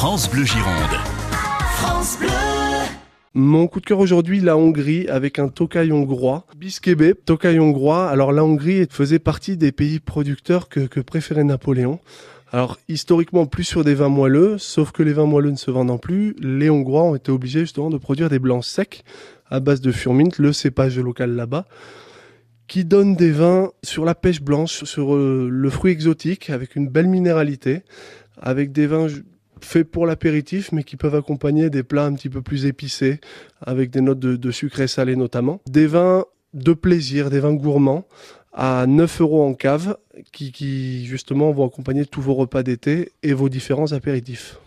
France Bleu Gironde. France Bleu. Mon coup de cœur aujourd'hui, la Hongrie, avec un Tokay hongrois, Biskebe, Tokay hongrois. Alors la Hongrie faisait partie des pays producteurs que, que préférait Napoléon. Alors historiquement plus sur des vins moelleux, sauf que les vins moelleux ne se vendant plus, les Hongrois ont été obligés justement de produire des blancs secs à base de furmint, le cépage local là-bas, qui donne des vins sur la pêche blanche, sur euh, le fruit exotique, avec une belle minéralité, avec des vins faits pour l'apéritif, mais qui peuvent accompagner des plats un petit peu plus épicés, avec des notes de, de sucré salé notamment. Des vins de plaisir, des vins gourmands, à 9 euros en cave qui, qui, justement vont accompagner tous vos repas d'été et vos différents apéritifs.